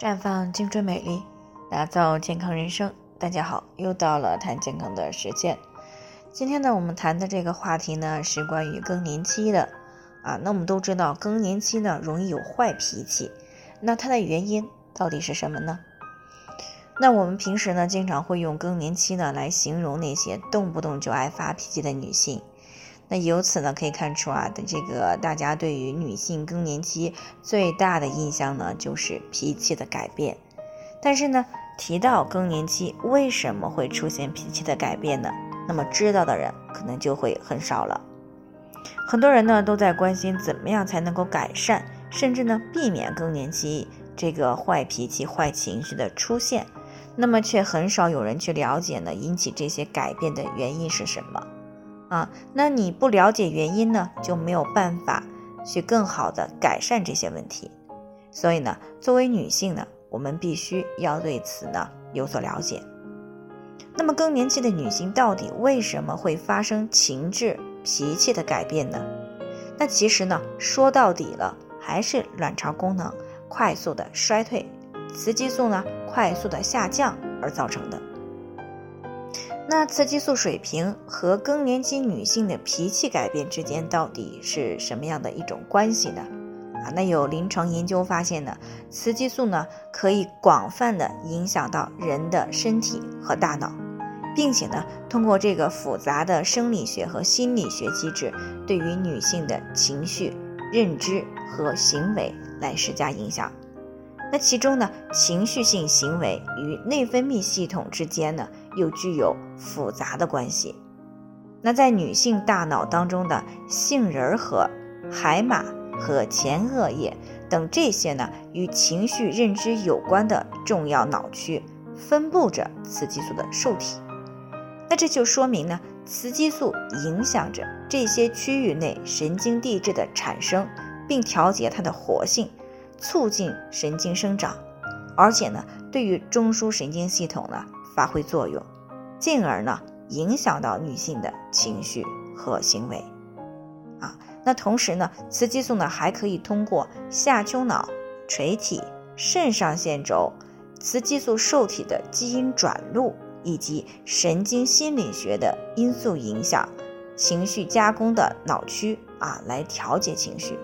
绽放青春美丽，打造健康人生。大家好，又到了谈健康的时间。今天呢，我们谈的这个话题呢，是关于更年期的啊。那我们都知道，更年期呢容易有坏脾气，那它的原因到底是什么呢？那我们平时呢，经常会用更年期呢来形容那些动不动就爱发脾气的女性。那由此呢，可以看出啊，的这个大家对于女性更年期最大的印象呢，就是脾气的改变。但是呢，提到更年期为什么会出现脾气的改变呢？那么知道的人可能就会很少了。很多人呢都在关心怎么样才能够改善，甚至呢避免更年期这个坏脾气、坏情绪的出现，那么却很少有人去了解呢引起这些改变的原因是什么。啊，那你不了解原因呢，就没有办法去更好的改善这些问题。所以呢，作为女性呢，我们必须要对此呢有所了解。那么更年期的女性到底为什么会发生情志脾气的改变呢？那其实呢，说到底了，还是卵巢功能快速的衰退，雌激素呢快速的下降而造成的。那雌激素水平和更年期女性的脾气改变之间到底是什么样的一种关系呢？啊，那有临床研究发现呢，雌激素呢可以广泛的影响到人的身体和大脑，并且呢通过这个复杂的生理学和心理学机制，对于女性的情绪、认知和行为来施加影响。那其中呢，情绪性行为与内分泌系统之间呢，又具有复杂的关系。那在女性大脑当中的杏仁核、海马和前额叶等这些呢，与情绪认知有关的重要脑区，分布着雌激素的受体。那这就说明呢，雌激素影响着这些区域内神经递质的产生，并调节它的活性。促进神经生长，而且呢，对于中枢神经系统呢发挥作用，进而呢影响到女性的情绪和行为。啊，那同时呢，雌激素呢还可以通过下丘脑、垂体、肾上腺轴、雌激素受体的基因转录以及神经心理学的因素影响情绪加工的脑区啊，来调节情绪。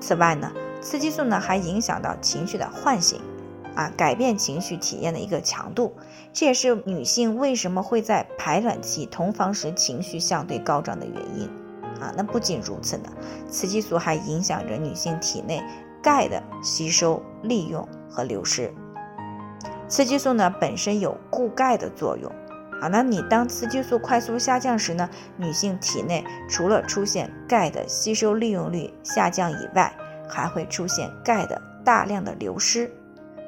此外呢。雌激素呢，还影响到情绪的唤醒，啊，改变情绪体验的一个强度，这也是女性为什么会在排卵期同房时情绪相对高涨的原因，啊，那不仅如此呢，雌激素还影响着女性体内钙的吸收、利用和流失。雌激素呢本身有固钙的作用，啊，那你当雌激素快速下降时呢，女性体内除了出现钙的吸收利用率下降以外，还会出现钙的大量的流失，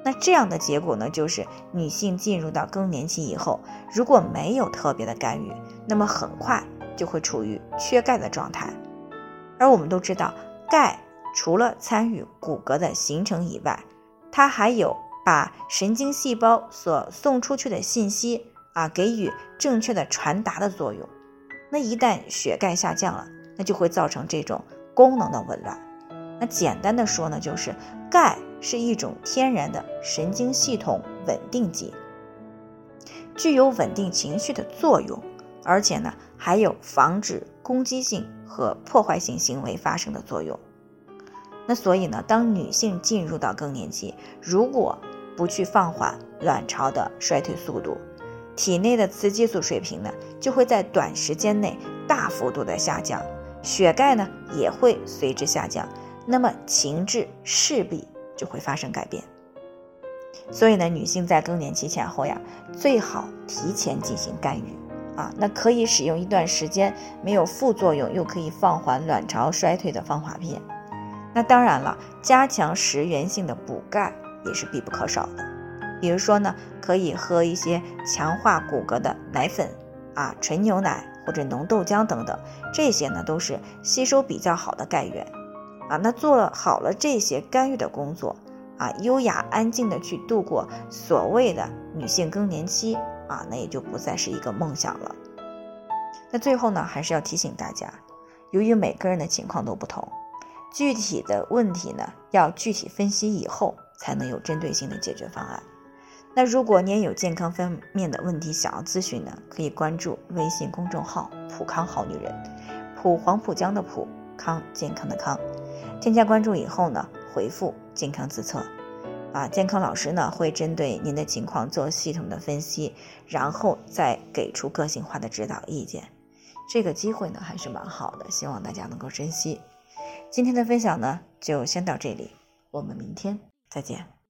那这样的结果呢，就是女性进入到更年期以后，如果没有特别的干预，那么很快就会处于缺钙的状态。而我们都知道，钙除了参与骨骼的形成以外，它还有把神经细胞所送出去的信息啊给予正确的传达的作用。那一旦血钙下降了，那就会造成这种功能的紊乱。那简单的说呢，就是钙是一种天然的神经系统稳定剂，具有稳定情绪的作用，而且呢还有防止攻击性和破坏性行为发生的作用。那所以呢，当女性进入到更年期，如果不去放缓卵巢的衰退速度，体内的雌激素水平呢就会在短时间内大幅度的下降，血钙呢也会随之下降。那么情志势必就会发生改变，所以呢，女性在更年期前后呀，最好提前进行干预啊。那可以使用一段时间没有副作用又可以放缓卵巢衰退的方法片。那当然了，加强食源性的补钙也是必不可少的。比如说呢，可以喝一些强化骨骼的奶粉啊、纯牛奶或者浓豆浆等等，这些呢都是吸收比较好的钙源。啊，那做好了这些干预的工作，啊，优雅安静的去度过所谓的女性更年期，啊，那也就不再是一个梦想了。那最后呢，还是要提醒大家，由于每个人的情况都不同，具体的问题呢，要具体分析以后才能有针对性的解决方案。那如果您有健康方面的问题想要咨询呢，可以关注微信公众号“普康好女人”，普黄浦江的普康健康的康。添加关注以后呢，回复“健康自测”，啊，健康老师呢会针对您的情况做系统的分析，然后再给出个性化的指导意见。这个机会呢还是蛮好的，希望大家能够珍惜。今天的分享呢就先到这里，我们明天再见。